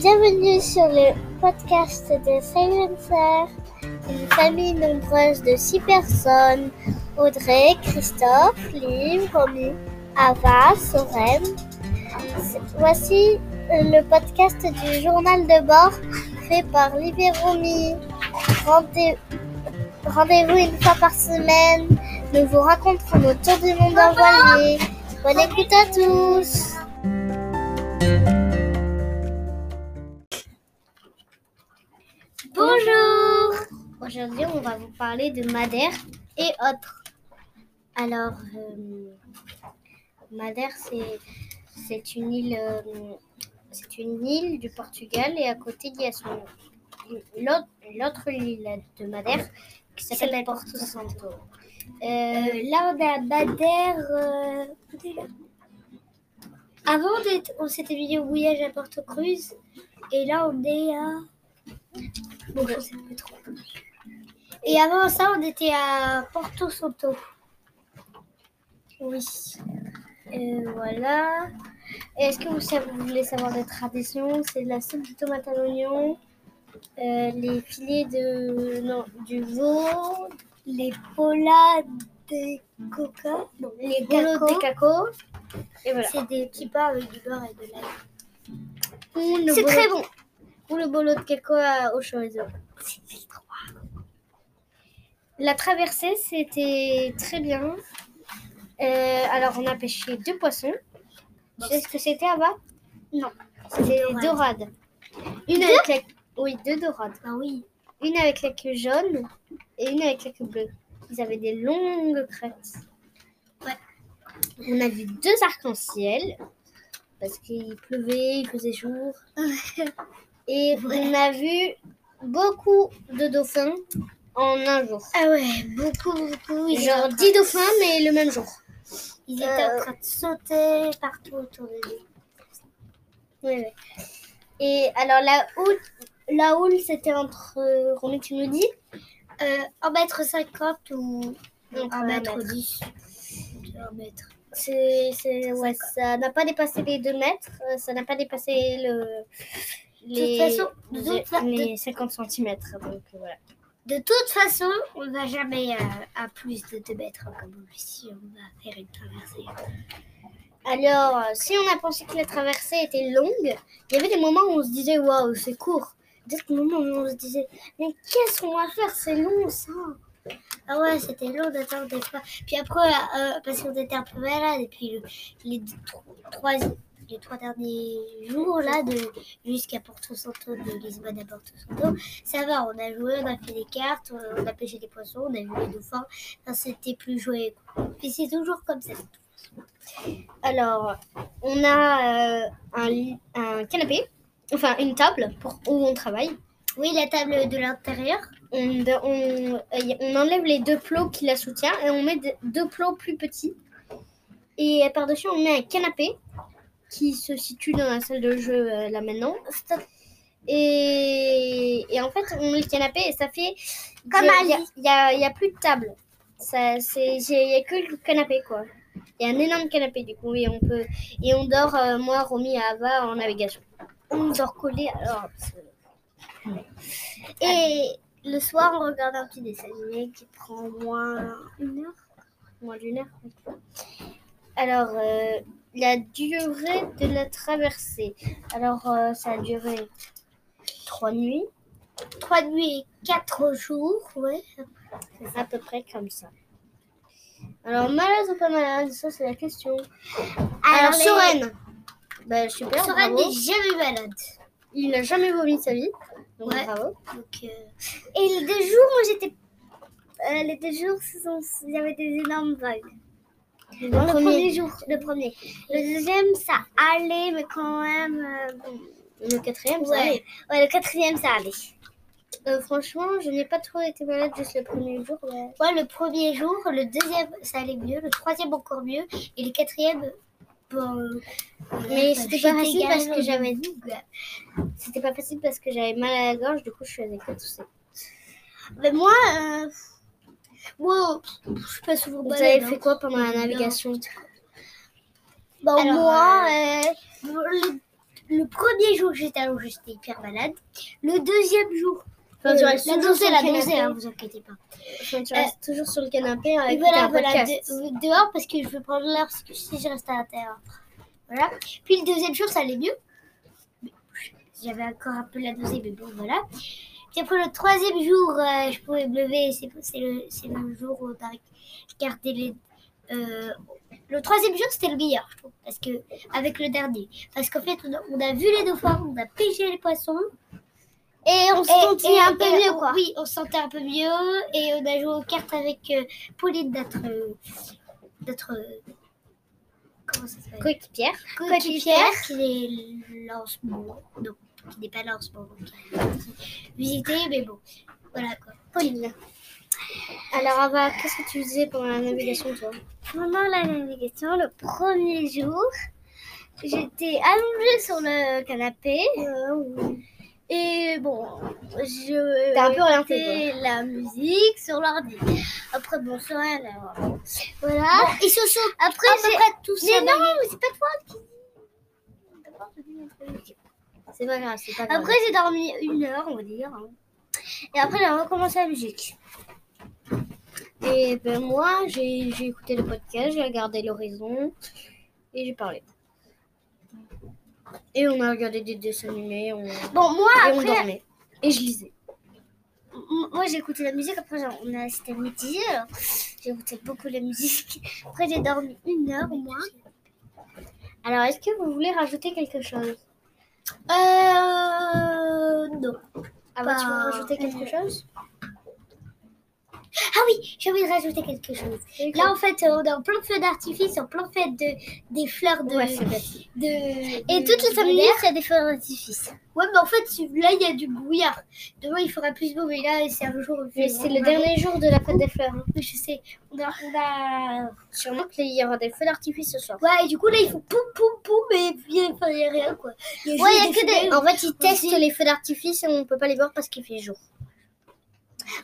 Bienvenue sur le podcast de Silencer, une famille nombreuse de six personnes. Audrey, Christophe, Liv, Romy, Ava, Soren. Voici le podcast du journal de bord fait par Liv et Rendez-vous une fois par semaine. Nous vous raconterons nos du monde en voilier. Bonne écoute à tous. Aujourd'hui, on va vous parler de Madère et autres. Alors, euh, Madère, c'est, une île, euh, c'est une île du Portugal et à côté, il y a son, l'autre, île de Madère qui s'appelle Porto Santo. Euh, là, on est à Madère. euh, Avant, on s'était mis au voyage à Porto Cruz et là, on est à. Bon, je sais plus trop. Et avant ça, on était à Porto Santo. Oui. Euh, voilà. Est-ce que vous, savez- vous voulez savoir des traditions C'est de la soupe de tomate à l'oignon, euh, les filets de non, du veau, les polas de coca, non, les boulots de cacao. Et voilà. C'est des petits pains avec du beurre et de l'ail. C'est très bon. Ou le bolo de coco à- au chorizo. La traversée, c'était très bien. Euh, alors, on a pêché deux poissons. Tu sais ce que c'était, Ava? Non. C'était des dorades. Une avec la... Oui, deux dorades. Ah oui. Une avec la queue jaune et une avec la queue bleue. Ils avaient des longues crêtes. Ouais. On a vu deux arcs-en-ciel parce qu'il pleuvait, il faisait jour. Et on a vu beaucoup de dauphins en un jour. Ah ouais, beaucoup, beaucoup. Ils Genre train- 10 dauphins, mais le même jour. Ils étaient Euh, en train de sauter partout autour de nous. Oui, oui. Et alors la houle, la houle c'était entre, euh, Romy, tu nous dis Euh, 1 mètre 50 ou Entre 1 un mètre mètre. 10 1 mètre. C'est, c'est, ouais, ça n'a pas dépassé les 2 mètres, euh, ça n'a pas dépassé le, les, façon, de les- toute fa- de- les 50 cm. Donc euh, voilà. De toute façon, on ne va jamais à, à plus de 2 mètres comme si on va faire une traversée. Alors, euh, si on a pensé que la traversée était longue, il y avait des moments où on se disait waouh, c'est court. D'autres moments où on se disait mais qu'est-ce qu'on va faire? C'est long ça. Ah ouais, c'était long d'attendre des fois. Puis après, euh, parce qu'on était un peu malade, et puis le- les, tro- trois, les trois derniers jours, là, de, jusqu'à Porto Santo, de Lisbonne à Porto Santo, ça va, on a joué, on a fait des cartes, euh, on a pêché des poissons, on a vu les dauphins, Enfin, c'était plus joué. Puis c'est toujours comme ça. Alors, on a euh, un, un canapé, enfin une table pour où on travaille. Oui, la table de l'intérieur. On, on, euh, on enlève les deux plots qui la soutiennent et on met de- deux plots plus petits. Et par-dessus, on met un canapé qui se situe dans la salle de jeu euh, là maintenant. Et, et en fait, on met le canapé et ça fait. Comme il y a- y a- y plus de table. Il n'y a que le canapé quoi. Il y a un énorme canapé du coup et on peut et on dort euh, moi, Romy et Ava en navigation. On dort collé alors. Et le soir, on regarde un petit dessin animé qui prend moins une heure. Moins d'une heure. Alors, euh, la durée de la traversée. Alors, euh, ça a duré trois nuits, Trois nuits et quatre jours, ouais. c'est à peu près comme ça. Alors, malade ou pas malade, ça c'est la question. Alors, les- Soren, bah, super, Soren bravo. n'est jamais malade. Il n'a jamais vomi de sa vie, donc Ouais. bravo. Donc, euh, Et les deux jours, moi j'étais. euh, les deux jours, ce sont- il y avait des énormes vagues. Le premier- premier jour, le premier. Le deuxième, ça allait, mais quand même. euh, bon. Le quatrième, ça Ouais. allait. ouais, le quatrième, ça allait. Euh, franchement, je n'ai pas trop été malade juste le premier jour. ouais. Ouais, le premier jour, le deuxième, ça allait mieux, le troisième encore mieux, et le quatrième, bon. euh, Mais euh, c'était pas facile parce que j'avais mieux. C'était pas facile parce que j'avais mal à la gorge, du coup je faisais que tousser. Mais moi, euh, moi, je suis pas souvent Vous avez hein. fait quoi pendant la navigation Bah, Alors, moi, euh, le, le premier jour que j'étais Londres, j'étais hyper malade. Le deuxième jour, Enfin, tu euh, restes la sur la canapé. hein, vous inquiétez pas. Enfin, tu Euh, restes toujours sur le canapé à Et écouter voilà, un voilà, podcast. de- euh, dehors parce que je veux prendre l'air parce que si je reste à l'intérieur. Voilà. Puis le deuxième jour, ça allait mieux. J'avais encore un peu la dosée, mais bon, voilà. Puis après le troisième jour, euh, je pouvais me lever. C'est le, le jour où on a regardé les. euh, le troisième jour, c'était le meilleur, je trouve, parce que avec le dernier, parce qu'en fait, on a, on a vu les dauphins, on a pêché les poissons, Et on se et- un peu mieux, quoi. Oui, on se sentait un peu mieux et on a joué aux cartes avec euh, Pauline, notre. euh, notre comment ça s'appelle? Coéquipière. Coéquipière, qui est là en ce moment. Non, qui n'est pas là en ce moment. qui a été visité, mais bon. Voilà quoi. Pauline. Alors, Ava, qu'est-ce que tu faisais pendant la navigation, toi? Pendant la navigation, le premier jour, j'étais allongée sur le canapé. Et bon, je T'es un peu écoutais la musique sur l'ordi. Après, bon, ça, là, voilà. ils se sont après, à peu près tous Mais non, mais c'est pas toi qui C'est pas grave, c'est pas grave. Après, j'ai dormi une heure, on va dire. hein. Et après, j'ai recommencé la musique. Et ben moi, j'ai j'ai écouté le podcast, j'ai regardé l'horizon et j'ai parlé. Et on a regardé des dessins animés, on... et Bon, moi, on après, dormait. Et je lisais. m- moi, j'ai écouté la musique. Après, genre, on a c'était midi. alors, J'ai écouté beaucoup la musique. Après, j'ai dormi une heure au moins. Alors, est-ce que vous voulez rajouter quelque chose? Euh. Non. Ava, tu veux rajouter quelque chose? Ah oui, j'ai envie de rajouter quelque chose. Là, en fait, euh, on est en plein feu d'artifice, en plein fête de, des fleurs de. Ouais, de Et de- toutes les de l'air. il y a des feux d'artifice. Ouais, mais en fait, là, il y a du brouillard. Demain, il fera plus beau, mais là, c'est un jour. c'est le dernier jour de la fête des fleurs. hein. je sais. On a. On a... Sûrement qu'il y aura des feux d'artifice ce soir. Ouais, et du coup, là, il faut poum, poum, poum, mais il n'y a, a rien, quoi. Y a Ouais, il y a que des... En fait, ils testent les feux d'artifice et on peut pas les voir parce qu'il fait jour.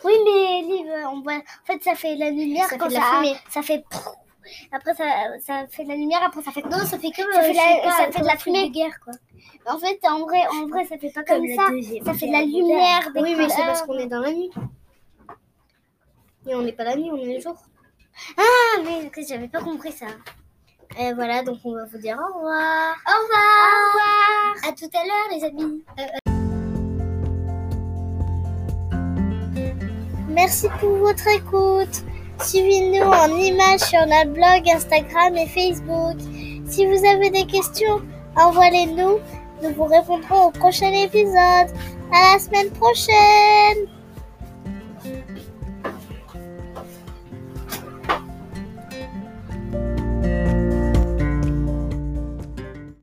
Oui, mais Liv, on voit. En fait, ça fait la lumière Ça quand fait de la ça. fumée. Ça fait. Après, ça, ça fait de la lumière, après, ça fait. Non, ça fait comme ça fait, euh, la- pas, ça fait de la fumée. de guerre quoi. En fait, en vrai, en vrai, ça fait pas comme, Comme ça. Ça fait de la lumière, des Oui, mais c'est parce qu'on est dans la nuit. Et on n'est pas la nuit, on est le jour. Ah, mais j'avais pas compris ça. Et voilà, donc on va vous dire au revoir. Au revoir. Au revoir. À tout à l'heure, les amis. Merci pour votre écoute. Suivez-nous en images sur notre blog, Instagram et Facebook. Si vous avez des questions, envoyez-nous. Nous vous répondrons au prochain épisode. À la semaine prochaine.